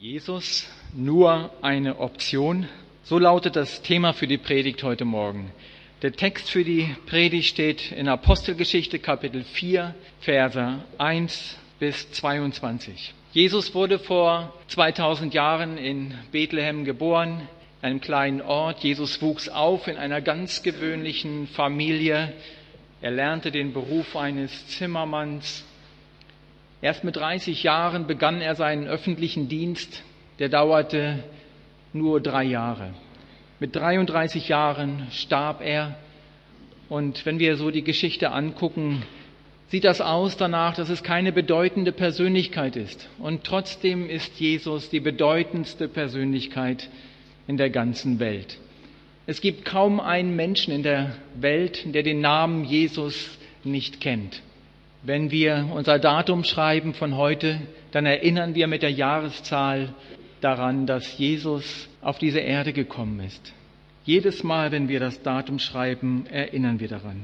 Jesus nur eine Option? So lautet das Thema für die Predigt heute Morgen. Der Text für die Predigt steht in Apostelgeschichte Kapitel 4, Verse 1 bis 22. Jesus wurde vor 2000 Jahren in Bethlehem geboren, einem kleinen Ort. Jesus wuchs auf in einer ganz gewöhnlichen Familie. Er lernte den Beruf eines Zimmermanns Erst mit 30 Jahren begann er seinen öffentlichen Dienst, der dauerte nur drei Jahre. Mit 33 Jahren starb er und wenn wir so die Geschichte angucken, sieht das aus danach, dass es keine bedeutende Persönlichkeit ist. Und trotzdem ist Jesus die bedeutendste Persönlichkeit in der ganzen Welt. Es gibt kaum einen Menschen in der Welt, der den Namen Jesus nicht kennt. Wenn wir unser Datum schreiben von heute, dann erinnern wir mit der Jahreszahl daran, dass Jesus auf diese Erde gekommen ist. Jedes Mal, wenn wir das Datum schreiben, erinnern wir daran.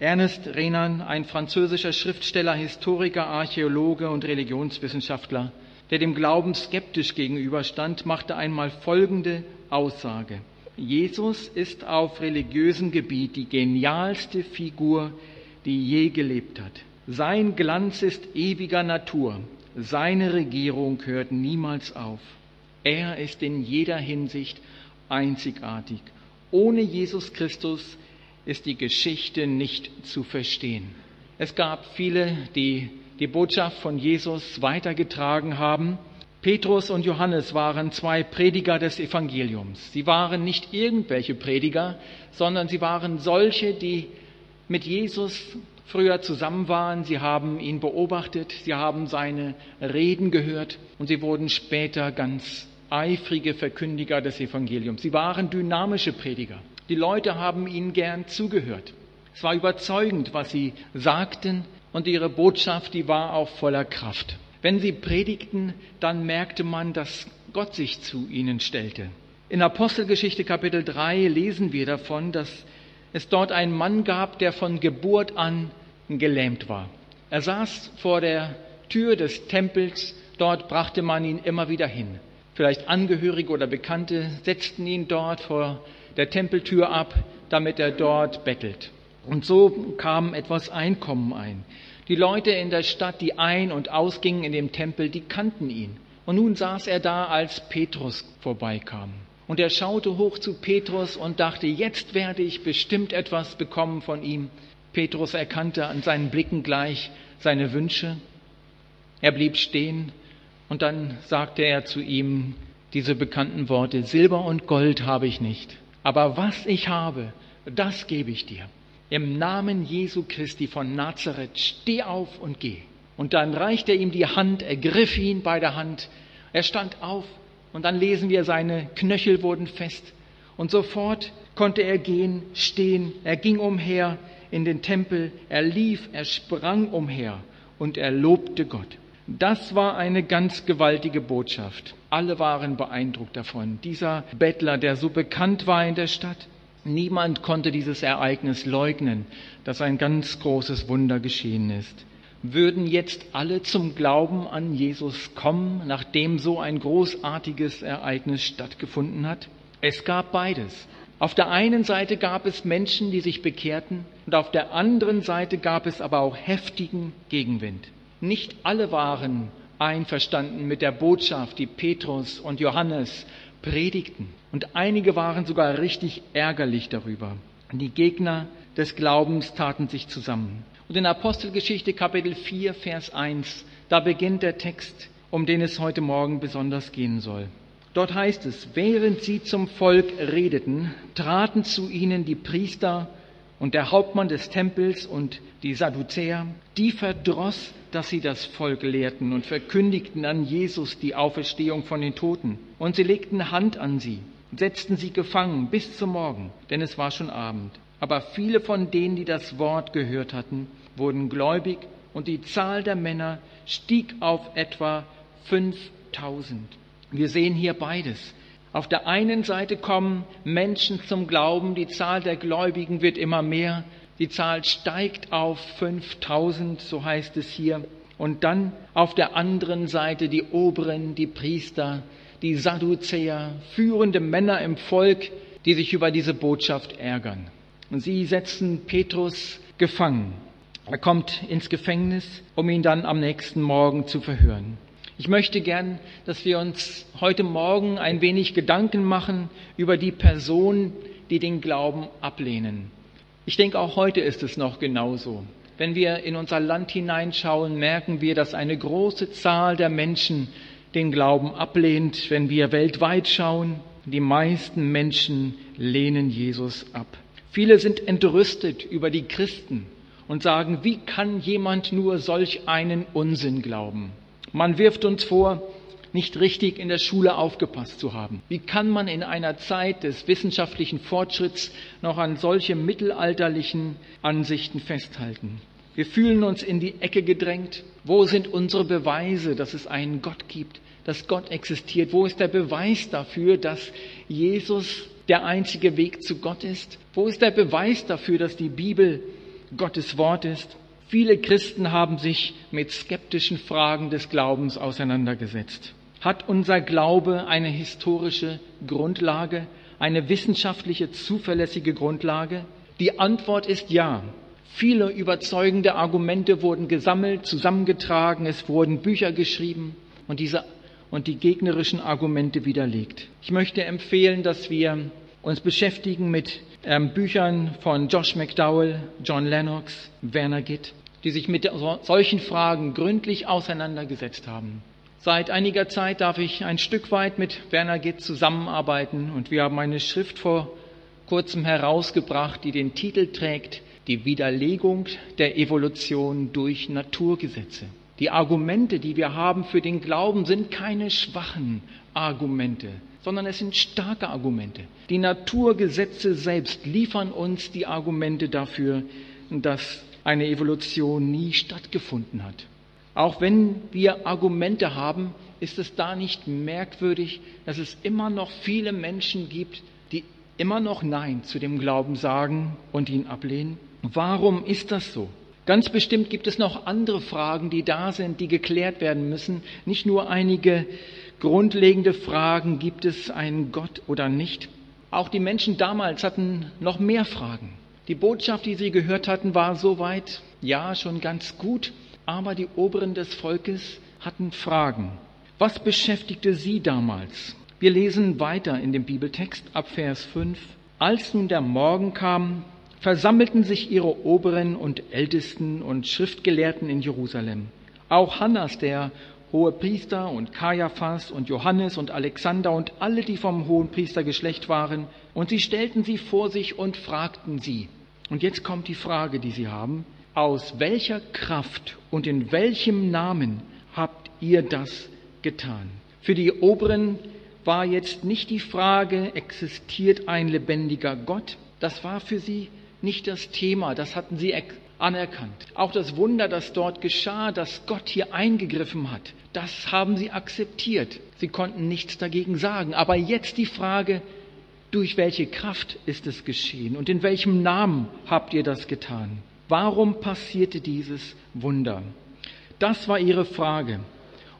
Ernest Renan, ein französischer Schriftsteller, Historiker, Archäologe und Religionswissenschaftler, der dem Glauben skeptisch gegenüberstand, machte einmal folgende Aussage. Jesus ist auf religiösem Gebiet die genialste Figur, die je gelebt hat. Sein Glanz ist ewiger Natur. Seine Regierung hört niemals auf. Er ist in jeder Hinsicht einzigartig. Ohne Jesus Christus ist die Geschichte nicht zu verstehen. Es gab viele, die die Botschaft von Jesus weitergetragen haben. Petrus und Johannes waren zwei Prediger des Evangeliums. Sie waren nicht irgendwelche Prediger, sondern sie waren solche, die mit Jesus früher zusammen waren. Sie haben ihn beobachtet, sie haben seine Reden gehört und sie wurden später ganz eifrige Verkündiger des Evangeliums. Sie waren dynamische Prediger. Die Leute haben ihnen gern zugehört. Es war überzeugend, was sie sagten und ihre Botschaft, die war auch voller Kraft. Wenn sie predigten, dann merkte man, dass Gott sich zu ihnen stellte. In Apostelgeschichte Kapitel 3 lesen wir davon, dass es dort einen Mann gab, der von Geburt an gelähmt war. Er saß vor der Tür des Tempels, dort brachte man ihn immer wieder hin. Vielleicht Angehörige oder Bekannte setzten ihn dort vor der Tempeltür ab, damit er dort bettelt. Und so kam etwas Einkommen ein. Die Leute in der Stadt, die ein- und ausgingen in dem Tempel, die kannten ihn. Und nun saß er da, als Petrus vorbeikam. Und er schaute hoch zu Petrus und dachte, jetzt werde ich bestimmt etwas bekommen von ihm. Petrus erkannte an seinen Blicken gleich seine Wünsche. Er blieb stehen und dann sagte er zu ihm diese bekannten Worte, Silber und Gold habe ich nicht, aber was ich habe, das gebe ich dir. Im Namen Jesu Christi von Nazareth, steh auf und geh. Und dann reichte er ihm die Hand, ergriff ihn bei der Hand, er stand auf und dann lesen wir, seine Knöchel wurden fest und sofort konnte er gehen, stehen, er ging umher, in den Tempel, er lief, er sprang umher und er lobte Gott. Das war eine ganz gewaltige Botschaft. Alle waren beeindruckt davon. Dieser Bettler, der so bekannt war in der Stadt, niemand konnte dieses Ereignis leugnen, dass ein ganz großes Wunder geschehen ist. Würden jetzt alle zum Glauben an Jesus kommen, nachdem so ein großartiges Ereignis stattgefunden hat? Es gab beides. Auf der einen Seite gab es Menschen, die sich bekehrten, und auf der anderen Seite gab es aber auch heftigen Gegenwind. Nicht alle waren einverstanden mit der Botschaft, die Petrus und Johannes predigten. Und einige waren sogar richtig ärgerlich darüber. Die Gegner des Glaubens taten sich zusammen. Und in Apostelgeschichte Kapitel 4, Vers 1, da beginnt der Text, um den es heute Morgen besonders gehen soll. Dort heißt es, während sie zum Volk redeten, traten zu ihnen die Priester und der Hauptmann des Tempels und die Sadduzäer, die verdross, dass sie das Volk lehrten und verkündigten an Jesus die Auferstehung von den Toten. Und sie legten Hand an sie, setzten sie gefangen bis zum Morgen, denn es war schon Abend. Aber viele von denen, die das Wort gehört hatten, wurden gläubig und die Zahl der Männer stieg auf etwa 5000. Wir sehen hier beides. Auf der einen Seite kommen Menschen zum Glauben, die Zahl der Gläubigen wird immer mehr, die Zahl steigt auf 5000, so heißt es hier. Und dann auf der anderen Seite die Oberen, die Priester, die Sadduzäer, führende Männer im Volk, die sich über diese Botschaft ärgern. Und sie setzen Petrus gefangen. Er kommt ins Gefängnis, um ihn dann am nächsten Morgen zu verhören. Ich möchte gern, dass wir uns heute Morgen ein wenig Gedanken machen über die Person, die den Glauben ablehnen. Ich denke, auch heute ist es noch genauso. Wenn wir in unser Land hineinschauen, merken wir, dass eine große Zahl der Menschen den Glauben ablehnt. Wenn wir weltweit schauen, die meisten Menschen lehnen Jesus ab. Viele sind entrüstet über die Christen und sagen, wie kann jemand nur solch einen Unsinn glauben? Man wirft uns vor, nicht richtig in der Schule aufgepasst zu haben. Wie kann man in einer Zeit des wissenschaftlichen Fortschritts noch an solche mittelalterlichen Ansichten festhalten? Wir fühlen uns in die Ecke gedrängt. Wo sind unsere Beweise, dass es einen Gott gibt, dass Gott existiert? Wo ist der Beweis dafür, dass Jesus der einzige Weg zu Gott ist? Wo ist der Beweis dafür, dass die Bibel Gottes Wort ist? Viele Christen haben sich mit skeptischen Fragen des Glaubens auseinandergesetzt. Hat unser Glaube eine historische Grundlage, eine wissenschaftliche, zuverlässige Grundlage? Die Antwort ist ja. Viele überzeugende Argumente wurden gesammelt, zusammengetragen, es wurden Bücher geschrieben und diese und die gegnerischen Argumente widerlegt. Ich möchte empfehlen, dass wir uns beschäftigen mit ähm, Büchern von Josh McDowell, John Lennox, Werner Gitt die sich mit solchen Fragen gründlich auseinandergesetzt haben. Seit einiger Zeit darf ich ein Stück weit mit Werner Gitt zusammenarbeiten und wir haben eine Schrift vor kurzem herausgebracht, die den Titel trägt Die Widerlegung der Evolution durch Naturgesetze. Die Argumente, die wir haben für den Glauben, sind keine schwachen Argumente, sondern es sind starke Argumente. Die Naturgesetze selbst liefern uns die Argumente dafür, dass eine Evolution nie stattgefunden hat. Auch wenn wir Argumente haben, ist es da nicht merkwürdig, dass es immer noch viele Menschen gibt, die immer noch Nein zu dem Glauben sagen und ihn ablehnen? Warum ist das so? Ganz bestimmt gibt es noch andere Fragen, die da sind, die geklärt werden müssen. Nicht nur einige grundlegende Fragen, gibt es einen Gott oder nicht. Auch die Menschen damals hatten noch mehr Fragen. Die Botschaft, die sie gehört hatten, war soweit, ja, schon ganz gut, aber die Oberen des Volkes hatten Fragen. Was beschäftigte sie damals? Wir lesen weiter in dem Bibeltext ab Vers 5. Als nun der Morgen kam, versammelten sich ihre Oberen und Ältesten und Schriftgelehrten in Jerusalem. Auch Hannas, der hohe Priester und Kaiaphas und Johannes und Alexander und alle, die vom hohen Priestergeschlecht waren, und sie stellten sie vor sich und fragten sie. Und jetzt kommt die Frage, die sie haben. Aus welcher Kraft und in welchem Namen habt ihr das getan? Für die Oberen war jetzt nicht die Frage, existiert ein lebendiger Gott? Das war für sie nicht das Thema, das hatten sie anerkannt. Auch das Wunder, das dort geschah, dass Gott hier eingegriffen hat, das haben sie akzeptiert. Sie konnten nichts dagegen sagen. Aber jetzt die Frage, durch welche Kraft ist es geschehen und in welchem Namen habt ihr das getan? Warum passierte dieses Wunder? Das war ihre Frage.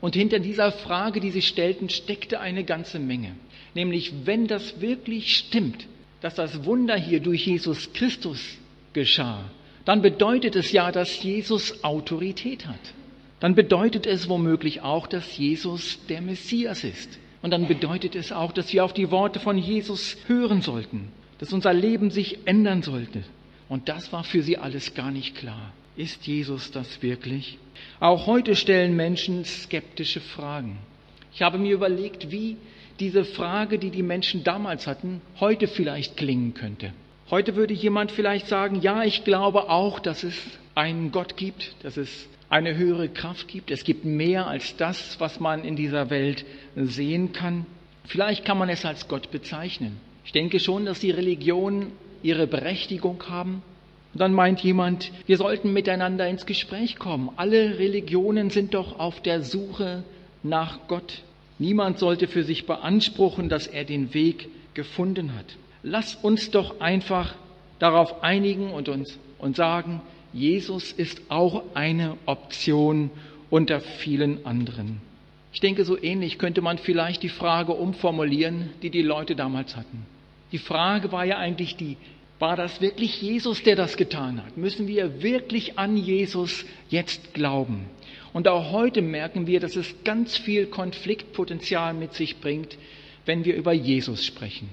Und hinter dieser Frage, die sie stellten, steckte eine ganze Menge. Nämlich, wenn das wirklich stimmt, dass das Wunder hier durch Jesus Christus geschah, dann bedeutet es ja, dass Jesus Autorität hat. Dann bedeutet es womöglich auch, dass Jesus der Messias ist. Und dann bedeutet es auch, dass wir auf die Worte von Jesus hören sollten, dass unser Leben sich ändern sollte. Und das war für sie alles gar nicht klar. Ist Jesus das wirklich? Auch heute stellen Menschen skeptische Fragen. Ich habe mir überlegt, wie diese Frage, die die Menschen damals hatten, heute vielleicht klingen könnte. Heute würde jemand vielleicht sagen, ja, ich glaube auch, dass es einen Gott gibt, dass es eine höhere Kraft gibt. Es gibt mehr als das, was man in dieser Welt sehen kann. Vielleicht kann man es als Gott bezeichnen. Ich denke schon, dass die Religionen ihre Berechtigung haben. Und dann meint jemand, wir sollten miteinander ins Gespräch kommen. Alle Religionen sind doch auf der Suche nach Gott. Niemand sollte für sich beanspruchen, dass er den Weg gefunden hat. Lass uns doch einfach darauf einigen und uns und sagen, Jesus ist auch eine Option unter vielen anderen. Ich denke, so ähnlich könnte man vielleicht die Frage umformulieren, die die Leute damals hatten. Die Frage war ja eigentlich die, war das wirklich Jesus, der das getan hat? Müssen wir wirklich an Jesus jetzt glauben? Und auch heute merken wir, dass es ganz viel Konfliktpotenzial mit sich bringt, wenn wir über Jesus sprechen.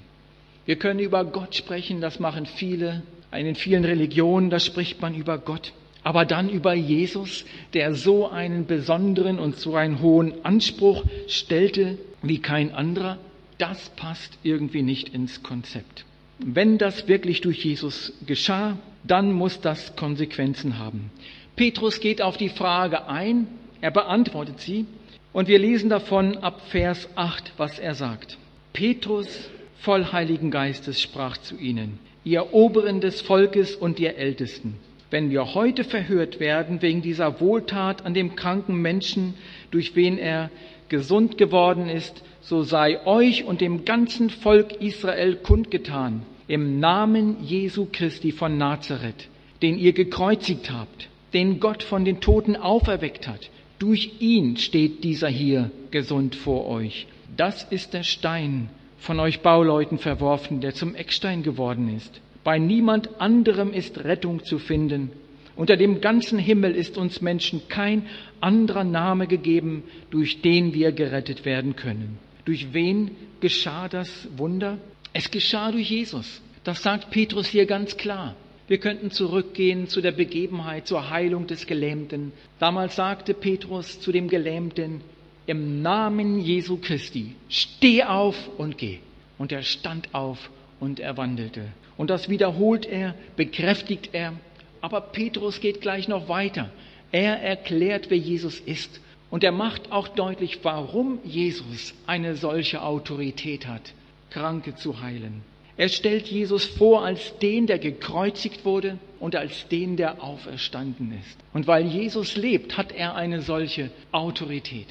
Wir können über Gott sprechen, das machen viele. In vielen Religionen, da spricht man über Gott. Aber dann über Jesus, der so einen besonderen und so einen hohen Anspruch stellte wie kein anderer, das passt irgendwie nicht ins Konzept. Wenn das wirklich durch Jesus geschah, dann muss das Konsequenzen haben. Petrus geht auf die Frage ein, er beantwortet sie und wir lesen davon ab Vers 8, was er sagt. Petrus, voll Heiligen Geistes, sprach zu ihnen, ihr Oberen des Volkes und ihr Ältesten, wenn wir heute verhört werden wegen dieser Wohltat an dem kranken Menschen, durch wen er gesund geworden ist, so sei euch und dem ganzen Volk Israel kundgetan, im Namen Jesu Christi von Nazareth, den ihr gekreuzigt habt, den Gott von den Toten auferweckt hat. Durch ihn steht dieser hier gesund vor euch. Das ist der Stein, von euch Bauleuten verworfen, der zum Eckstein geworden ist. Bei niemand anderem ist Rettung zu finden. Unter dem ganzen Himmel ist uns Menschen kein anderer Name gegeben, durch den wir gerettet werden können. Durch wen geschah das Wunder? Es geschah durch Jesus. Das sagt Petrus hier ganz klar. Wir könnten zurückgehen zu der Begebenheit, zur Heilung des Gelähmten. Damals sagte Petrus zu dem Gelähmten, im Namen Jesu Christi, steh auf und geh. Und er stand auf und er wandelte. Und das wiederholt er, bekräftigt er. Aber Petrus geht gleich noch weiter. Er erklärt, wer Jesus ist. Und er macht auch deutlich, warum Jesus eine solche Autorität hat, Kranke zu heilen. Er stellt Jesus vor als den, der gekreuzigt wurde und als den, der auferstanden ist. Und weil Jesus lebt, hat er eine solche Autorität.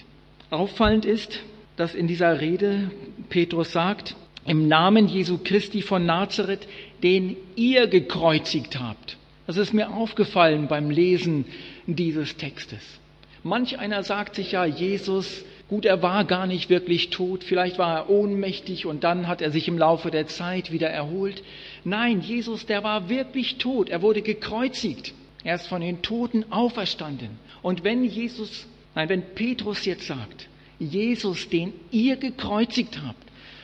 Auffallend ist, dass in dieser Rede Petrus sagt, im Namen Jesu Christi von Nazareth, den ihr gekreuzigt habt. Das ist mir aufgefallen beim Lesen dieses Textes. Manch einer sagt sich ja, Jesus Gut, er war gar nicht wirklich tot, vielleicht war er ohnmächtig und dann hat er sich im Laufe der Zeit wieder erholt. Nein, Jesus, der war wirklich tot, er wurde gekreuzigt, er ist von den Toten auferstanden. Und wenn Jesus, nein, wenn Petrus jetzt sagt, Jesus, den ihr gekreuzigt habt,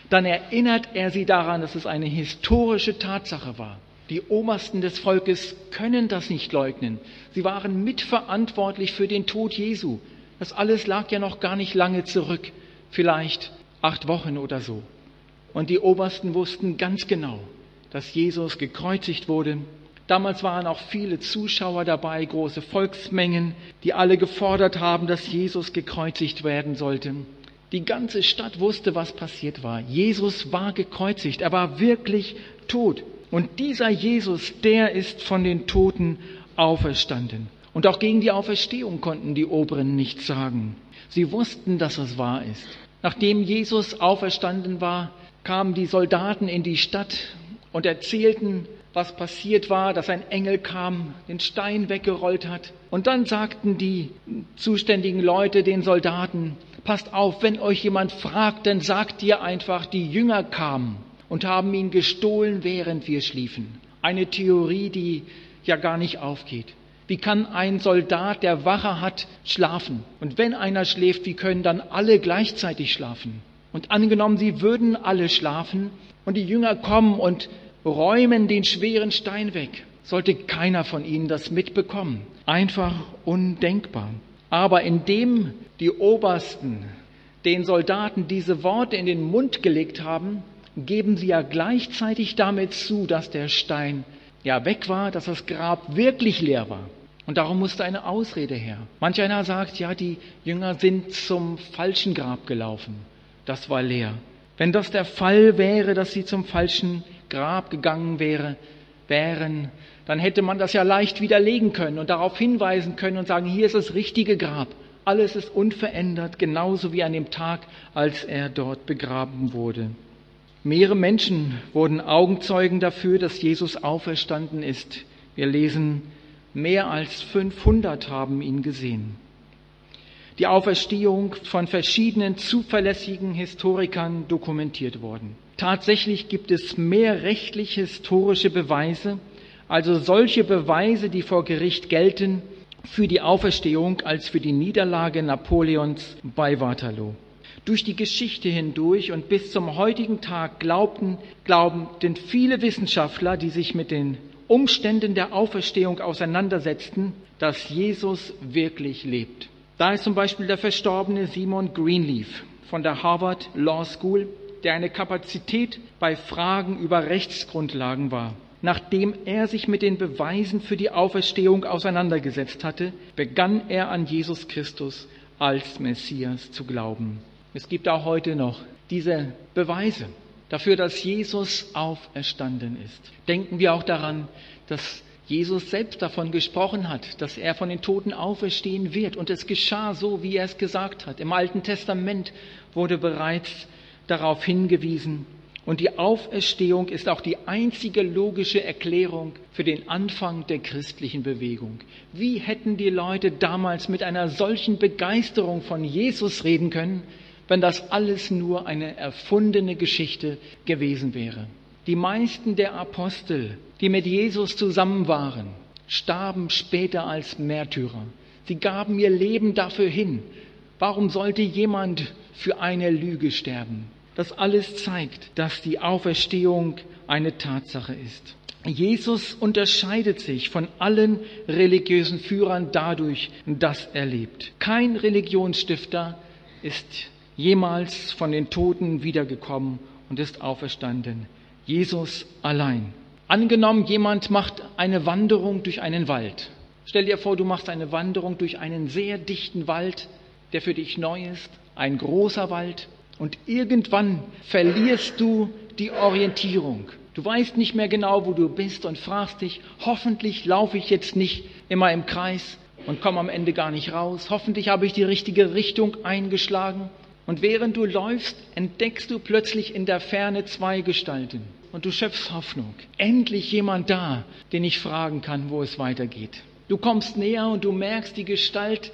dann erinnert er sie daran, dass es eine historische Tatsache war. Die Obersten des Volkes können das nicht leugnen. Sie waren mitverantwortlich für den Tod Jesu. Das alles lag ja noch gar nicht lange zurück, vielleicht acht Wochen oder so. Und die Obersten wussten ganz genau, dass Jesus gekreuzigt wurde. Damals waren auch viele Zuschauer dabei, große Volksmengen, die alle gefordert haben, dass Jesus gekreuzigt werden sollte. Die ganze Stadt wusste, was passiert war. Jesus war gekreuzigt, er war wirklich tot. Und dieser Jesus, der ist von den Toten auferstanden. Und auch gegen die Auferstehung konnten die Oberen nichts sagen. Sie wussten, dass es wahr ist. Nachdem Jesus auferstanden war, kamen die Soldaten in die Stadt und erzählten, was passiert war, dass ein Engel kam, den Stein weggerollt hat. Und dann sagten die zuständigen Leute den Soldaten, passt auf, wenn euch jemand fragt, dann sagt ihr einfach, die Jünger kamen und haben ihn gestohlen, während wir schliefen. Eine Theorie, die ja gar nicht aufgeht. Wie kann ein Soldat, der Wache hat, schlafen? Und wenn einer schläft, wie können dann alle gleichzeitig schlafen? Und angenommen, sie würden alle schlafen und die Jünger kommen und räumen den schweren Stein weg, sollte keiner von ihnen das mitbekommen. Einfach undenkbar. Aber indem die Obersten den Soldaten diese Worte in den Mund gelegt haben, geben sie ja gleichzeitig damit zu, dass der Stein ja weg war, dass das Grab wirklich leer war. Und darum musste eine Ausrede her. Manch einer sagt, ja, die Jünger sind zum falschen Grab gelaufen. Das war leer. Wenn das der Fall wäre, dass sie zum falschen Grab gegangen wäre, wären, dann hätte man das ja leicht widerlegen können und darauf hinweisen können und sagen, hier ist das richtige Grab. Alles ist unverändert, genauso wie an dem Tag, als er dort begraben wurde. Mehrere Menschen wurden Augenzeugen dafür, dass Jesus auferstanden ist. Wir lesen, mehr als 500 haben ihn gesehen. Die Auferstehung von verschiedenen zuverlässigen Historikern dokumentiert worden. Tatsächlich gibt es mehr rechtlich-historische Beweise, also solche Beweise, die vor Gericht gelten, für die Auferstehung als für die Niederlage Napoleons bei Waterloo. Durch die Geschichte hindurch und bis zum heutigen Tag glaubten, glaubten viele Wissenschaftler, die sich mit den Umständen der Auferstehung auseinandersetzten, dass Jesus wirklich lebt. Da ist zum Beispiel der verstorbene Simon Greenleaf von der Harvard Law School, der eine Kapazität bei Fragen über Rechtsgrundlagen war. Nachdem er sich mit den Beweisen für die Auferstehung auseinandergesetzt hatte, begann er an Jesus Christus als Messias zu glauben. Es gibt auch heute noch diese Beweise dafür, dass Jesus auferstanden ist. Denken wir auch daran, dass Jesus selbst davon gesprochen hat, dass er von den Toten auferstehen wird. Und es geschah so, wie er es gesagt hat. Im Alten Testament wurde bereits darauf hingewiesen. Und die Auferstehung ist auch die einzige logische Erklärung für den Anfang der christlichen Bewegung. Wie hätten die Leute damals mit einer solchen Begeisterung von Jesus reden können, wenn das alles nur eine erfundene Geschichte gewesen wäre? Die meisten der Apostel, die mit Jesus zusammen waren, starben später als Märtyrer. Sie gaben ihr Leben dafür hin. Warum sollte jemand für eine Lüge sterben? Das alles zeigt, dass die Auferstehung eine Tatsache ist. Jesus unterscheidet sich von allen religiösen Führern dadurch, dass er lebt. Kein Religionsstifter ist jemals von den Toten wiedergekommen und ist auferstanden. Jesus allein. Angenommen, jemand macht eine Wanderung durch einen Wald. Stell dir vor, du machst eine Wanderung durch einen sehr dichten Wald, der für dich neu ist, ein großer Wald, und irgendwann verlierst du die Orientierung. Du weißt nicht mehr genau, wo du bist und fragst dich, hoffentlich laufe ich jetzt nicht immer im Kreis und komme am Ende gar nicht raus. Hoffentlich habe ich die richtige Richtung eingeschlagen. Und während du läufst, entdeckst du plötzlich in der Ferne zwei Gestalten. Und du schöpfst Hoffnung. Endlich jemand da, den ich fragen kann, wo es weitergeht. Du kommst näher und du merkst, die Gestalt,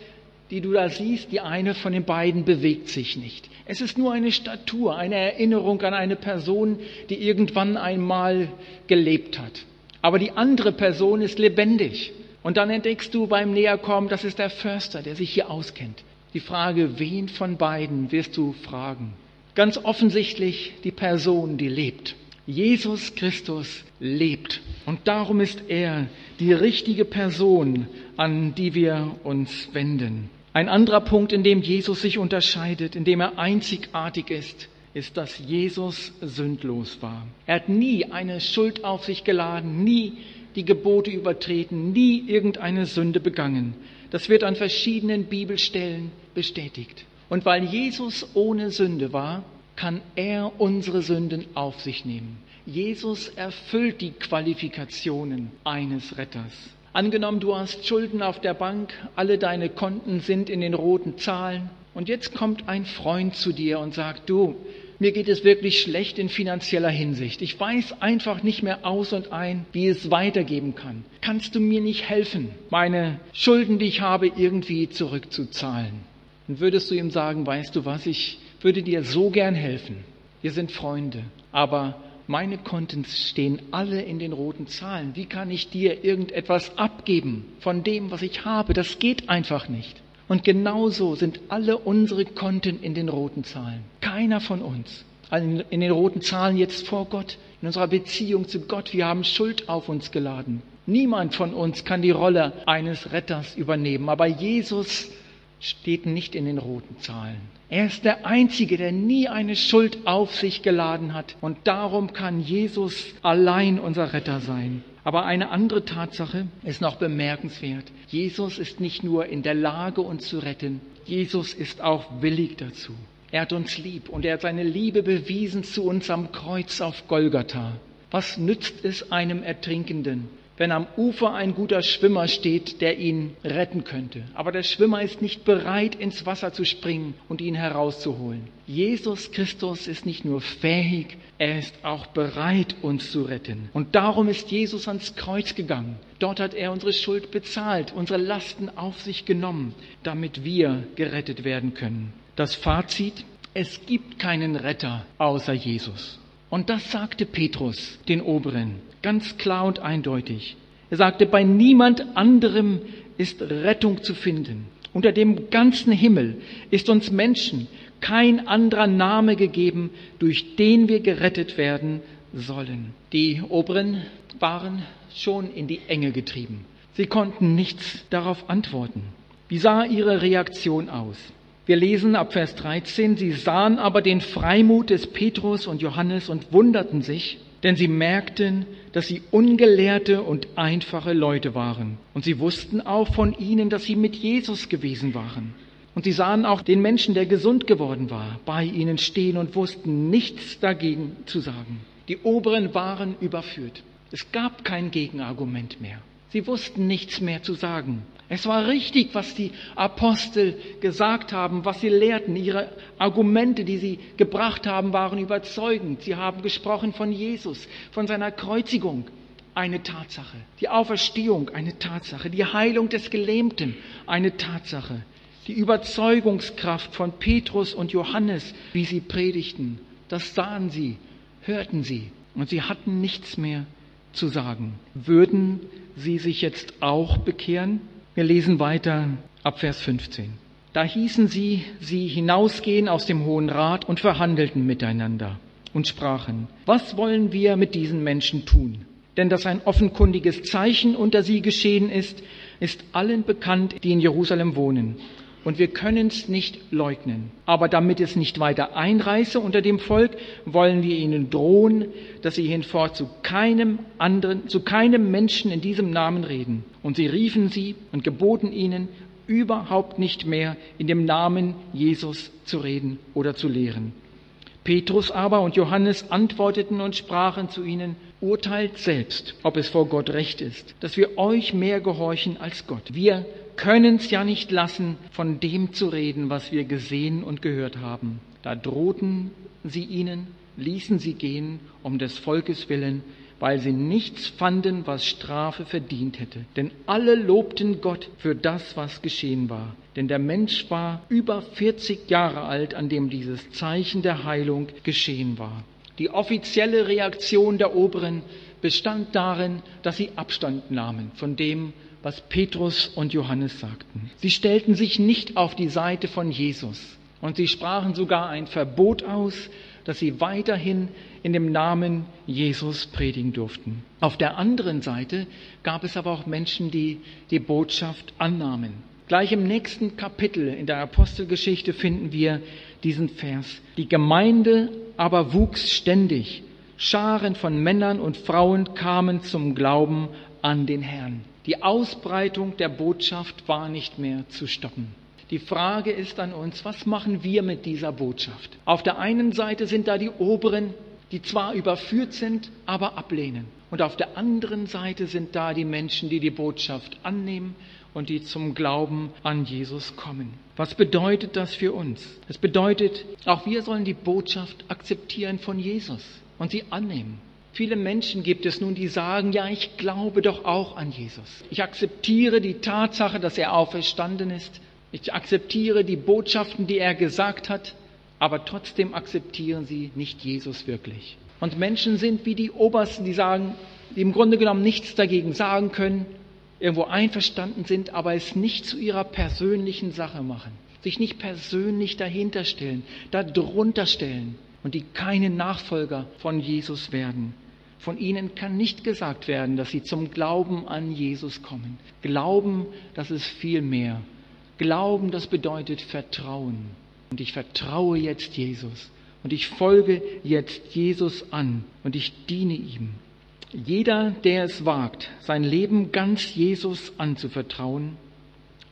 die du da siehst, die eine von den beiden bewegt sich nicht. Es ist nur eine Statur, eine Erinnerung an eine Person, die irgendwann einmal gelebt hat. Aber die andere Person ist lebendig. Und dann entdeckst du beim Näherkommen, das ist der Förster, der sich hier auskennt. Die Frage, wen von beiden wirst du fragen? Ganz offensichtlich die Person, die lebt. Jesus Christus lebt. Und darum ist er die richtige Person, an die wir uns wenden. Ein anderer Punkt, in dem Jesus sich unterscheidet, in dem er einzigartig ist, ist, dass Jesus sündlos war. Er hat nie eine Schuld auf sich geladen, nie die Gebote übertreten, nie irgendeine Sünde begangen. Das wird an verschiedenen Bibelstellen bestätigt. Und weil Jesus ohne Sünde war, kann er unsere Sünden auf sich nehmen. Jesus erfüllt die Qualifikationen eines Retters. Angenommen, du hast Schulden auf der Bank, alle deine Konten sind in den roten Zahlen und jetzt kommt ein Freund zu dir und sagt, du, mir geht es wirklich schlecht in finanzieller Hinsicht. Ich weiß einfach nicht mehr aus und ein, wie es weitergeben kann. Kannst du mir nicht helfen, meine Schulden, die ich habe, irgendwie zurückzuzahlen? Dann würdest du ihm sagen, weißt du was, ich würde dir so gern helfen. Wir sind Freunde, aber meine Konten stehen alle in den roten Zahlen. Wie kann ich dir irgendetwas abgeben von dem, was ich habe? Das geht einfach nicht. Und genauso sind alle unsere Konten in den roten Zahlen. Keiner von uns. In den roten Zahlen jetzt vor Gott, in unserer Beziehung zu Gott. Wir haben Schuld auf uns geladen. Niemand von uns kann die Rolle eines Retters übernehmen. Aber Jesus steht nicht in den roten Zahlen. Er ist der Einzige, der nie eine Schuld auf sich geladen hat. Und darum kann Jesus allein unser Retter sein. Aber eine andere Tatsache ist noch bemerkenswert. Jesus ist nicht nur in der Lage, uns zu retten, Jesus ist auch willig dazu. Er hat uns lieb und er hat seine Liebe bewiesen zu uns am Kreuz auf Golgatha. Was nützt es einem Ertrinkenden, wenn am Ufer ein guter Schwimmer steht, der ihn retten könnte. Aber der Schwimmer ist nicht bereit, ins Wasser zu springen und ihn herauszuholen. Jesus Christus ist nicht nur fähig, er ist auch bereit, uns zu retten. Und darum ist Jesus ans Kreuz gegangen. Dort hat er unsere Schuld bezahlt, unsere Lasten auf sich genommen, damit wir gerettet werden können. Das Fazit, es gibt keinen Retter außer Jesus. Und das sagte Petrus, den Oberen, ganz klar und eindeutig. Er sagte, bei niemand anderem ist Rettung zu finden. Unter dem ganzen Himmel ist uns Menschen kein anderer Name gegeben, durch den wir gerettet werden sollen. Die Oberen waren schon in die Enge getrieben. Sie konnten nichts darauf antworten. Wie sah ihre Reaktion aus? Wir lesen ab Vers 13, sie sahen aber den Freimut des Petrus und Johannes und wunderten sich, denn sie merkten, dass sie ungelehrte und einfache Leute waren. Und sie wussten auch von ihnen, dass sie mit Jesus gewesen waren. Und sie sahen auch den Menschen, der gesund geworden war, bei ihnen stehen und wussten nichts dagegen zu sagen. Die Oberen waren überführt. Es gab kein Gegenargument mehr. Sie wussten nichts mehr zu sagen. Es war richtig, was die Apostel gesagt haben, was sie lehrten. Ihre Argumente, die sie gebracht haben, waren überzeugend. Sie haben gesprochen von Jesus, von seiner Kreuzigung, eine Tatsache. Die Auferstehung, eine Tatsache. Die Heilung des Gelähmten, eine Tatsache. Die Überzeugungskraft von Petrus und Johannes, wie sie predigten, das sahen sie, hörten sie. Und sie hatten nichts mehr zu sagen. Würden sie sich jetzt auch bekehren? Wir lesen weiter ab Vers 15. Da hießen sie sie hinausgehen aus dem Hohen Rat und verhandelten miteinander und sprachen, was wollen wir mit diesen Menschen tun? Denn dass ein offenkundiges Zeichen unter sie geschehen ist, ist allen bekannt, die in Jerusalem wohnen und wir können es nicht leugnen. Aber damit es nicht weiter einreiße unter dem Volk, wollen wir ihnen drohen, dass sie hinfort zu keinem anderen, zu keinem Menschen in diesem Namen reden. Und sie riefen sie und geboten ihnen, überhaupt nicht mehr in dem Namen Jesus zu reden oder zu lehren. Petrus aber und Johannes antworteten und sprachen zu ihnen, urteilt selbst, ob es vor Gott recht ist, dass wir euch mehr gehorchen als Gott. Wir können es ja nicht lassen, von dem zu reden, was wir gesehen und gehört haben. Da drohten sie ihnen, ließen sie gehen, um des Volkes willen, weil sie nichts fanden, was Strafe verdient hätte. Denn alle lobten Gott für das, was geschehen war. Denn der Mensch war über 40 Jahre alt, an dem dieses Zeichen der Heilung geschehen war. Die offizielle Reaktion der Oberen bestand darin, dass sie Abstand nahmen von dem, was Petrus und Johannes sagten. Sie stellten sich nicht auf die Seite von Jesus und sie sprachen sogar ein Verbot aus, dass sie weiterhin in dem Namen Jesus predigen durften. Auf der anderen Seite gab es aber auch Menschen, die die Botschaft annahmen. Gleich im nächsten Kapitel in der Apostelgeschichte finden wir diesen Vers. Die Gemeinde aber wuchs ständig. Scharen von Männern und Frauen kamen zum Glauben an den Herrn. Die Ausbreitung der Botschaft war nicht mehr zu stoppen. Die Frage ist an uns, was machen wir mit dieser Botschaft? Auf der einen Seite sind da die Oberen, die zwar überführt sind, aber ablehnen. Und auf der anderen Seite sind da die Menschen, die die Botschaft annehmen und die zum Glauben an Jesus kommen. Was bedeutet das für uns? Es bedeutet, auch wir sollen die Botschaft akzeptieren von Jesus und sie annehmen. Viele Menschen gibt es nun, die sagen, ja, ich glaube doch auch an Jesus. Ich akzeptiere die Tatsache, dass er auferstanden ist. Ich akzeptiere die Botschaften, die er gesagt hat, aber trotzdem akzeptieren sie nicht Jesus wirklich. Und Menschen sind wie die Obersten, die sagen, die im Grunde genommen nichts dagegen sagen können, irgendwo einverstanden sind, aber es nicht zu ihrer persönlichen Sache machen, sich nicht persönlich dahinter stellen, darunter stellen und die keine Nachfolger von Jesus werden. Von ihnen kann nicht gesagt werden, dass sie zum Glauben an Jesus kommen. Glauben, das ist viel mehr. Glauben, das bedeutet Vertrauen. Und ich vertraue jetzt Jesus. Und ich folge jetzt Jesus an. Und ich diene ihm. Jeder, der es wagt, sein Leben ganz Jesus anzuvertrauen,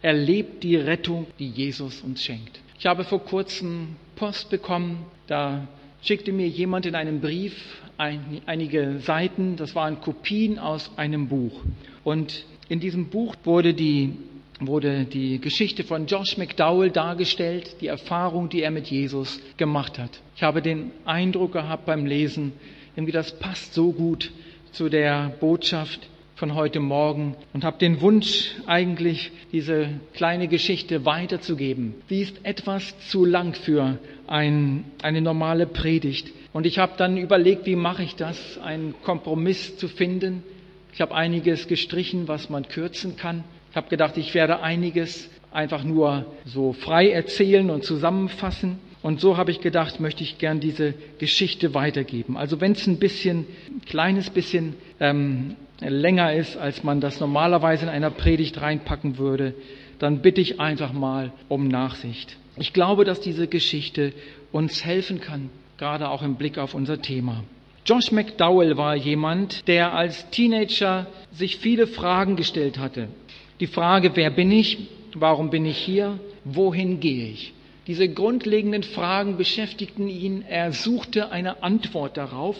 erlebt die Rettung, die Jesus uns schenkt. Ich habe vor kurzem Post bekommen, da schickte mir jemand in einem Brief ein, einige Seiten, das waren Kopien aus einem Buch. Und in diesem Buch wurde die, wurde die Geschichte von Josh McDowell dargestellt, die Erfahrung, die er mit Jesus gemacht hat. Ich habe den Eindruck gehabt beim Lesen, irgendwie das passt so gut zu der Botschaft von heute Morgen und habe den Wunsch eigentlich, diese kleine Geschichte weiterzugeben. Die ist etwas zu lang für ein, eine normale Predigt. Und ich habe dann überlegt, wie mache ich das, einen Kompromiss zu finden. Ich habe einiges gestrichen, was man kürzen kann. Ich habe gedacht, ich werde einiges einfach nur so frei erzählen und zusammenfassen. Und so habe ich gedacht, möchte ich gern diese Geschichte weitergeben. Also wenn es ein bisschen, ein kleines bisschen ähm, länger ist, als man das normalerweise in einer Predigt reinpacken würde, dann bitte ich einfach mal um Nachsicht. Ich glaube, dass diese Geschichte uns helfen kann, gerade auch im Blick auf unser Thema. Josh McDowell war jemand, der als Teenager sich viele Fragen gestellt hatte. Die Frage, wer bin ich? Warum bin ich hier? Wohin gehe ich? Diese grundlegenden Fragen beschäftigten ihn. Er suchte eine Antwort darauf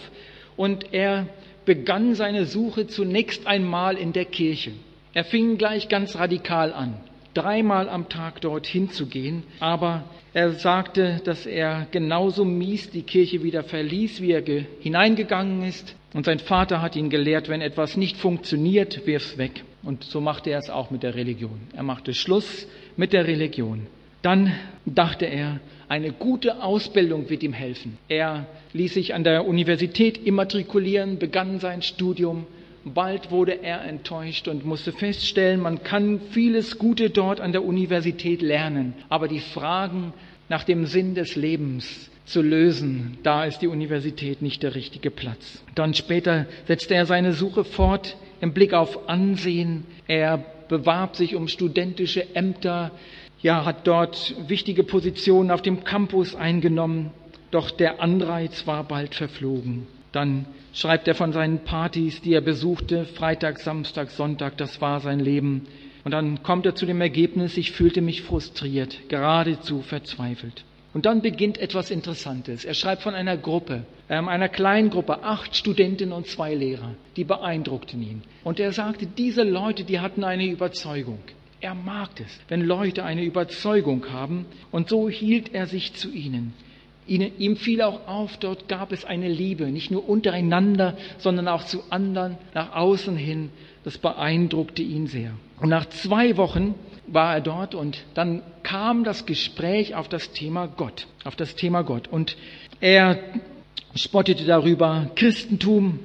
und er begann seine Suche zunächst einmal in der Kirche. Er fing gleich ganz radikal an, dreimal am Tag dorthin zu gehen, aber er sagte, dass er genauso mies die Kirche wieder verließ, wie er hineingegangen ist. Und sein Vater hat ihn gelehrt, wenn etwas nicht funktioniert, wirf's weg. Und so machte er es auch mit der Religion. Er machte Schluss mit der Religion. Dann dachte er, eine gute Ausbildung wird ihm helfen. Er ließ sich an der Universität immatrikulieren, begann sein Studium. Bald wurde er enttäuscht und musste feststellen, man kann vieles Gute dort an der Universität lernen, aber die Fragen nach dem Sinn des Lebens zu lösen, da ist die Universität nicht der richtige Platz. Dann später setzte er seine Suche fort im Blick auf Ansehen. Er bewarb sich um studentische Ämter, ja, hat dort wichtige Positionen auf dem Campus eingenommen, doch der Anreiz war bald verflogen. Dann schreibt er von seinen Partys, die er besuchte, Freitag, Samstag, Sonntag, das war sein Leben. Und dann kommt er zu dem Ergebnis, ich fühlte mich frustriert, geradezu verzweifelt. Und dann beginnt etwas Interessantes. Er schreibt von einer Gruppe, ähm, einer kleinen Gruppe, acht Studentinnen und zwei Lehrer, die beeindruckten ihn. Und er sagte, diese Leute, die hatten eine Überzeugung. Er mag es, wenn Leute eine Überzeugung haben, und so hielt er sich zu ihnen. ihm fiel auch auf, dort gab es eine Liebe, nicht nur untereinander, sondern auch zu anderen, nach außen hin. Das beeindruckte ihn sehr. Und nach zwei Wochen war er dort und dann kam das Gespräch auf das Thema Gott, auf das Thema Gott. Und er spottete darüber, Christentum,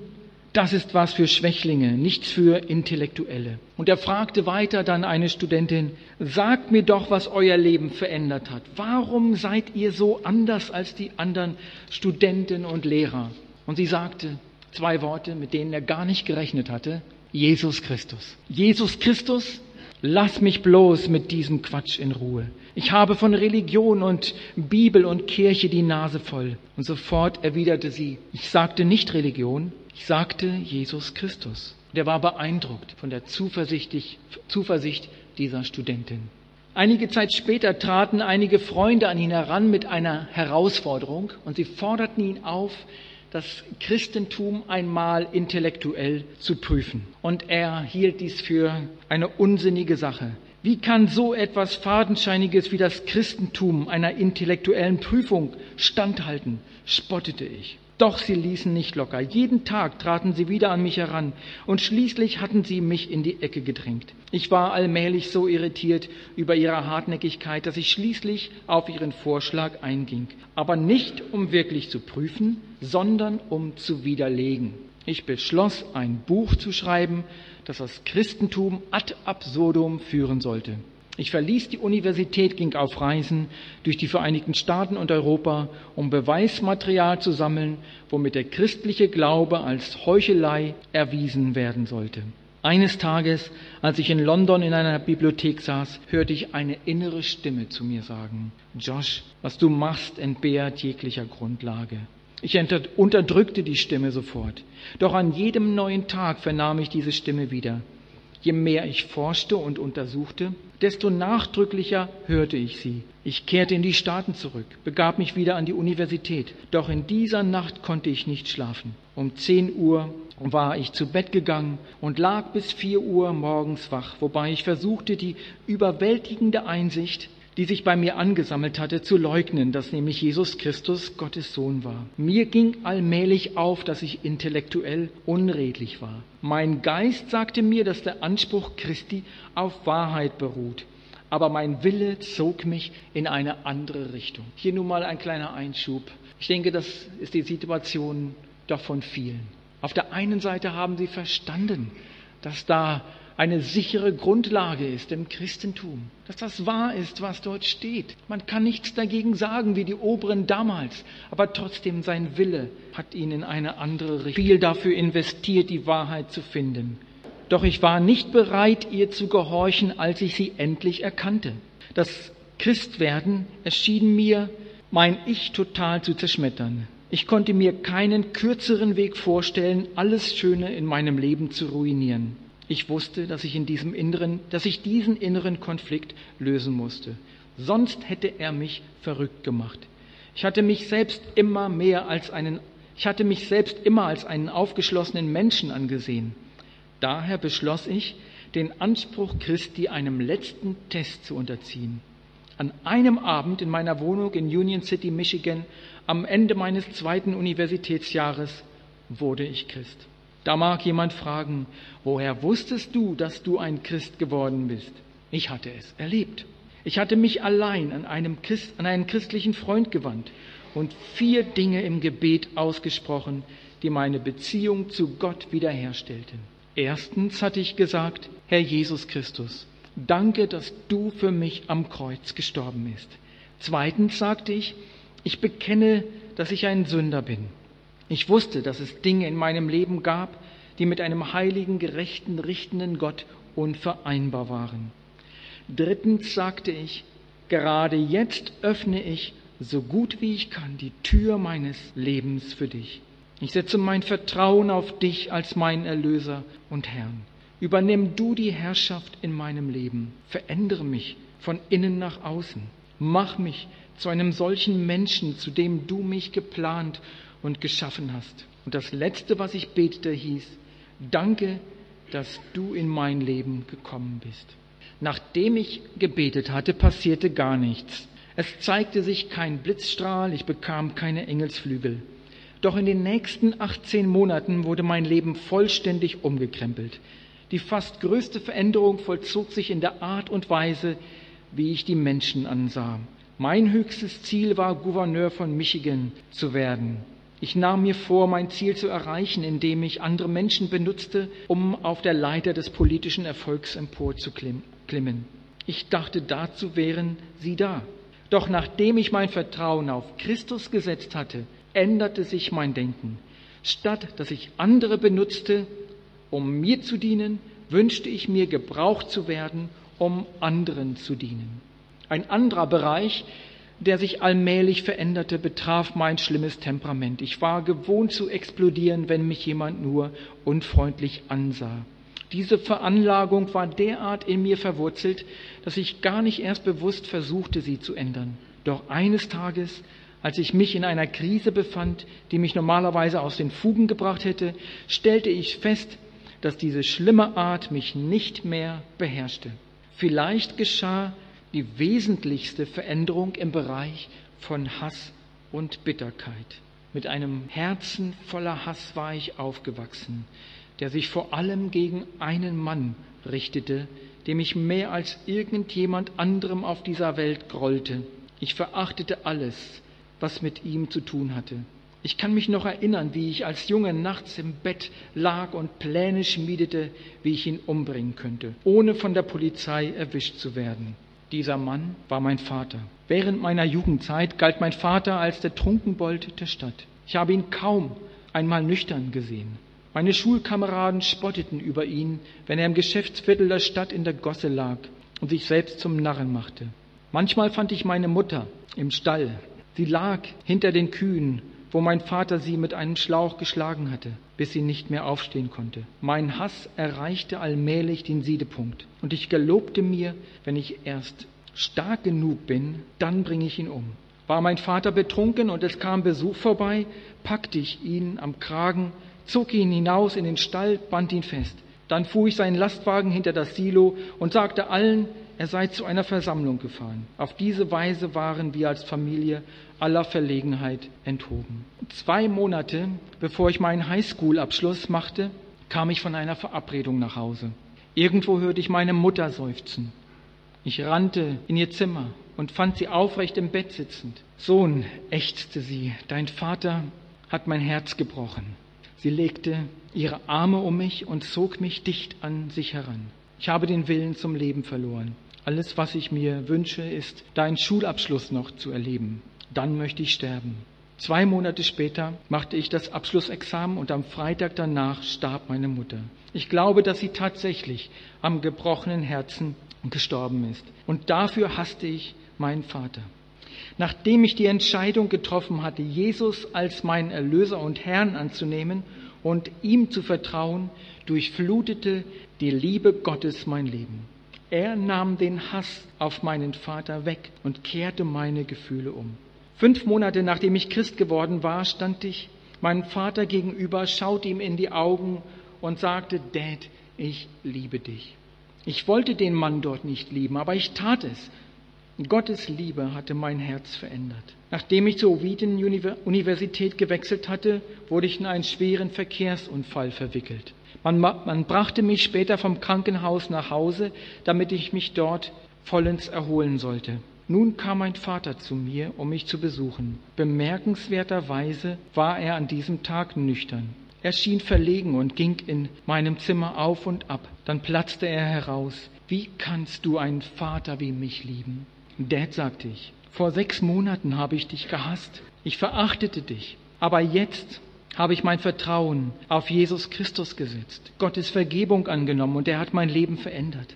das ist was für Schwächlinge, nichts für Intellektuelle. Und er fragte weiter dann eine Studentin, sagt mir doch, was euer Leben verändert hat. Warum seid ihr so anders als die anderen Studenten und Lehrer? Und sie sagte zwei Worte, mit denen er gar nicht gerechnet hatte. Jesus Christus. Jesus Christus, lass mich bloß mit diesem Quatsch in Ruhe. Ich habe von Religion und Bibel und Kirche die Nase voll. Und sofort erwiderte sie, ich sagte nicht Religion, ich sagte Jesus Christus. Der war beeindruckt von der Zuversicht dieser Studentin. Einige Zeit später traten einige Freunde an ihn heran mit einer Herausforderung und sie forderten ihn auf, das Christentum einmal intellektuell zu prüfen. Und er hielt dies für eine unsinnige Sache. Wie kann so etwas Fadenscheiniges wie das Christentum einer intellektuellen Prüfung standhalten? spottete ich. Doch sie ließen nicht locker. Jeden Tag traten sie wieder an mich heran und schließlich hatten sie mich in die Ecke gedrängt. Ich war allmählich so irritiert über ihre Hartnäckigkeit, dass ich schließlich auf ihren Vorschlag einging. Aber nicht um wirklich zu prüfen, sondern um zu widerlegen. Ich beschloss, ein Buch zu schreiben, das das Christentum ad absurdum führen sollte. Ich verließ die Universität, ging auf Reisen durch die Vereinigten Staaten und Europa, um Beweismaterial zu sammeln, womit der christliche Glaube als Heuchelei erwiesen werden sollte. Eines Tages, als ich in London in einer Bibliothek saß, hörte ich eine innere Stimme zu mir sagen, Josh, was du machst, entbehrt jeglicher Grundlage. Ich unterdrückte die Stimme sofort. Doch an jedem neuen Tag vernahm ich diese Stimme wieder. Je mehr ich forschte und untersuchte, desto nachdrücklicher hörte ich sie. Ich kehrte in die Staaten zurück, begab mich wieder an die Universität. Doch in dieser Nacht konnte ich nicht schlafen. Um 10 Uhr war ich zu Bett gegangen und lag bis 4 Uhr morgens wach, wobei ich versuchte, die überwältigende Einsicht, die sich bei mir angesammelt hatte, zu leugnen, dass nämlich Jesus Christus Gottes Sohn war. Mir ging allmählich auf, dass ich intellektuell unredlich war. Mein Geist sagte mir, dass der Anspruch Christi auf Wahrheit beruht. Aber mein Wille zog mich in eine andere Richtung. Hier nun mal ein kleiner Einschub. Ich denke, das ist die Situation doch von vielen. Auf der einen Seite haben sie verstanden, dass da eine sichere Grundlage ist im Christentum, dass das wahr ist, was dort steht. Man kann nichts dagegen sagen, wie die Oberen damals, aber trotzdem sein Wille hat ihn in eine andere Richtung. Viel dafür investiert, die Wahrheit zu finden. Doch ich war nicht bereit, ihr zu gehorchen, als ich sie endlich erkannte. Das Christwerden erschien mir, mein Ich total zu zerschmettern. Ich konnte mir keinen kürzeren Weg vorstellen, alles Schöne in meinem Leben zu ruinieren. Ich wusste, dass ich in diesem inneren, dass ich diesen inneren Konflikt lösen musste. Sonst hätte er mich verrückt gemacht. Ich hatte mich selbst immer mehr als einen, ich hatte mich selbst immer als einen aufgeschlossenen Menschen angesehen. Daher beschloss ich, den Anspruch Christi einem letzten Test zu unterziehen. An einem Abend in meiner Wohnung in Union City, Michigan, am Ende meines zweiten Universitätsjahres, wurde ich Christ. Da mag jemand fragen, woher wusstest du, dass du ein Christ geworden bist? Ich hatte es erlebt. Ich hatte mich allein an, einem Christ, an einen christlichen Freund gewandt und vier Dinge im Gebet ausgesprochen, die meine Beziehung zu Gott wiederherstellten. Erstens hatte ich gesagt, Herr Jesus Christus, danke, dass du für mich am Kreuz gestorben bist. Zweitens sagte ich, ich bekenne, dass ich ein Sünder bin ich wusste, dass es Dinge in meinem Leben gab, die mit einem heiligen, gerechten, richtenden Gott unvereinbar waren. Drittens sagte ich, gerade jetzt öffne ich so gut wie ich kann die Tür meines Lebens für dich. Ich setze mein Vertrauen auf dich als mein Erlöser und Herrn. Übernimm du die Herrschaft in meinem Leben. Verändere mich von innen nach außen. Mach mich zu einem solchen Menschen, zu dem du mich geplant und geschaffen hast. Und das Letzte, was ich betete, hieß, danke, dass du in mein Leben gekommen bist. Nachdem ich gebetet hatte, passierte gar nichts. Es zeigte sich kein Blitzstrahl, ich bekam keine Engelsflügel. Doch in den nächsten 18 Monaten wurde mein Leben vollständig umgekrempelt. Die fast größte Veränderung vollzog sich in der Art und Weise, wie ich die Menschen ansah. Mein höchstes Ziel war, Gouverneur von Michigan zu werden. Ich nahm mir vor, mein Ziel zu erreichen, indem ich andere Menschen benutzte, um auf der Leiter des politischen Erfolgs emporzuklimmen. Ich dachte, dazu wären sie da. Doch nachdem ich mein Vertrauen auf Christus gesetzt hatte, änderte sich mein Denken. Statt dass ich andere benutzte, um mir zu dienen, wünschte ich mir gebraucht zu werden, um anderen zu dienen. Ein anderer Bereich, der sich allmählich veränderte, betraf mein schlimmes Temperament. Ich war gewohnt zu explodieren, wenn mich jemand nur unfreundlich ansah. Diese Veranlagung war derart in mir verwurzelt, dass ich gar nicht erst bewusst versuchte, sie zu ändern. Doch eines Tages, als ich mich in einer Krise befand, die mich normalerweise aus den Fugen gebracht hätte, stellte ich fest, dass diese schlimme Art mich nicht mehr beherrschte. Vielleicht geschah die wesentlichste Veränderung im Bereich von Hass und Bitterkeit. Mit einem Herzen voller Hass war ich aufgewachsen, der sich vor allem gegen einen Mann richtete, dem ich mehr als irgendjemand anderem auf dieser Welt grollte. Ich verachtete alles, was mit ihm zu tun hatte. Ich kann mich noch erinnern, wie ich als Junge nachts im Bett lag und Pläne schmiedete, wie ich ihn umbringen könnte, ohne von der Polizei erwischt zu werden. Dieser Mann war mein Vater. Während meiner Jugendzeit galt mein Vater als der Trunkenbold der Stadt. Ich habe ihn kaum einmal nüchtern gesehen. Meine Schulkameraden spotteten über ihn, wenn er im Geschäftsviertel der Stadt in der Gosse lag und sich selbst zum Narren machte. Manchmal fand ich meine Mutter im Stall. Sie lag hinter den Kühen wo mein Vater sie mit einem Schlauch geschlagen hatte, bis sie nicht mehr aufstehen konnte. Mein Hass erreichte allmählich den Siedepunkt, und ich gelobte mir, wenn ich erst stark genug bin, dann bringe ich ihn um. War mein Vater betrunken und es kam Besuch vorbei, packte ich ihn am Kragen, zog ihn hinaus in den Stall, band ihn fest. Dann fuhr ich seinen Lastwagen hinter das Silo und sagte allen, er sei zu einer Versammlung gefahren. Auf diese Weise waren wir als Familie aller Verlegenheit enthoben. Zwei Monate bevor ich meinen Highschool-Abschluss machte, kam ich von einer Verabredung nach Hause. Irgendwo hörte ich meine Mutter seufzen. Ich rannte in ihr Zimmer und fand sie aufrecht im Bett sitzend. Sohn, ächzte sie, dein Vater hat mein Herz gebrochen. Sie legte ihre Arme um mich und zog mich dicht an sich heran. Ich habe den Willen zum Leben verloren. Alles, was ich mir wünsche, ist, deinen Schulabschluss noch zu erleben. Dann möchte ich sterben. Zwei Monate später machte ich das Abschlussexamen und am Freitag danach starb meine Mutter. Ich glaube, dass sie tatsächlich am gebrochenen Herzen gestorben ist. Und dafür hasste ich meinen Vater. Nachdem ich die Entscheidung getroffen hatte, Jesus als meinen Erlöser und Herrn anzunehmen und ihm zu vertrauen, durchflutete die Liebe Gottes mein Leben. Er nahm den Hass auf meinen Vater weg und kehrte meine Gefühle um. Fünf Monate nachdem ich Christ geworden war, stand ich meinem Vater gegenüber, schaute ihm in die Augen und sagte, Dad, ich liebe dich. Ich wollte den Mann dort nicht lieben, aber ich tat es. Gottes Liebe hatte mein Herz verändert. Nachdem ich zur Wheaton Universität gewechselt hatte, wurde ich in einen schweren Verkehrsunfall verwickelt. Man, man brachte mich später vom Krankenhaus nach Hause, damit ich mich dort vollends erholen sollte. Nun kam mein Vater zu mir, um mich zu besuchen. Bemerkenswerterweise war er an diesem Tag nüchtern. Er schien verlegen und ging in meinem Zimmer auf und ab. Dann platzte er heraus. Wie kannst du einen Vater wie mich lieben? Dad, sagte ich, vor sechs Monaten habe ich dich gehasst. Ich verachtete dich. Aber jetzt habe ich mein Vertrauen auf Jesus Christus gesetzt, Gottes Vergebung angenommen und er hat mein Leben verändert.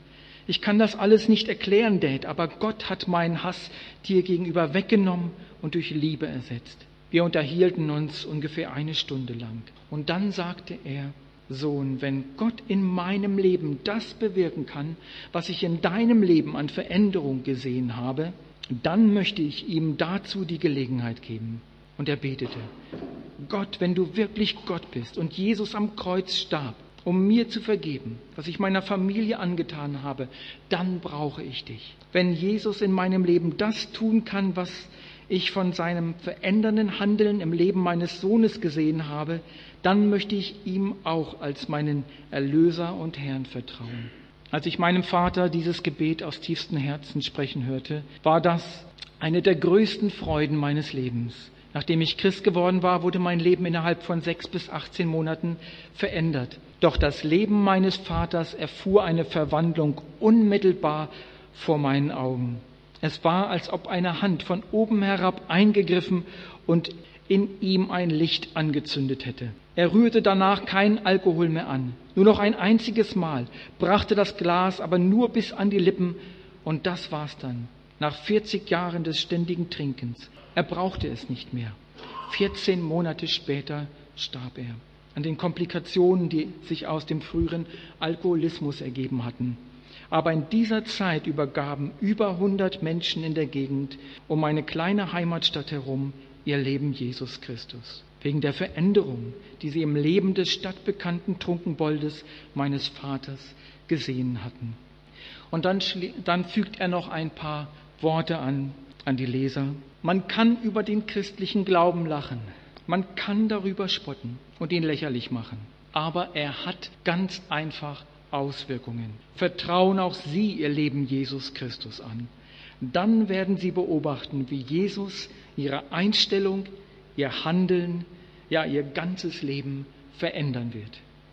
Ich kann das alles nicht erklären, Dad, aber Gott hat meinen Hass dir gegenüber weggenommen und durch Liebe ersetzt. Wir unterhielten uns ungefähr eine Stunde lang. Und dann sagte er, Sohn, wenn Gott in meinem Leben das bewirken kann, was ich in deinem Leben an Veränderung gesehen habe, dann möchte ich ihm dazu die Gelegenheit geben. Und er betete, Gott, wenn du wirklich Gott bist und Jesus am Kreuz starb, um mir zu vergeben, was ich meiner Familie angetan habe, dann brauche ich dich. Wenn Jesus in meinem Leben das tun kann, was ich von seinem verändernden Handeln im Leben meines Sohnes gesehen habe, dann möchte ich ihm auch als meinen Erlöser und Herrn vertrauen. Als ich meinem Vater dieses Gebet aus tiefstem Herzen sprechen hörte, war das eine der größten Freuden meines Lebens. Nachdem ich Christ geworden war, wurde mein Leben innerhalb von sechs bis 18 Monaten verändert. Doch das Leben meines Vaters erfuhr eine Verwandlung unmittelbar vor meinen Augen. Es war, als ob eine Hand von oben herab eingegriffen und in ihm ein Licht angezündet hätte. Er rührte danach keinen Alkohol mehr an. Nur noch ein einziges Mal, brachte das Glas aber nur bis an die Lippen und das war's dann. Nach 40 Jahren des ständigen Trinkens. Er brauchte es nicht mehr. 14 Monate später starb er an den Komplikationen, die sich aus dem früheren Alkoholismus ergeben hatten. Aber in dieser Zeit übergaben über 100 Menschen in der Gegend um meine kleine Heimatstadt herum ihr Leben Jesus Christus. Wegen der Veränderung, die sie im Leben des stadtbekannten Trunkenboldes meines Vaters gesehen hatten. Und dann, dann fügt er noch ein paar Worte an, an die Leser. Man kann über den christlichen Glauben lachen. Man kann darüber spotten und ihn lächerlich machen. Aber er hat ganz einfach Auswirkungen. Vertrauen auch Sie Ihr Leben Jesus Christus an. Dann werden Sie beobachten, wie Jesus Ihre Einstellung, Ihr Handeln, ja Ihr ganzes Leben verändern wird.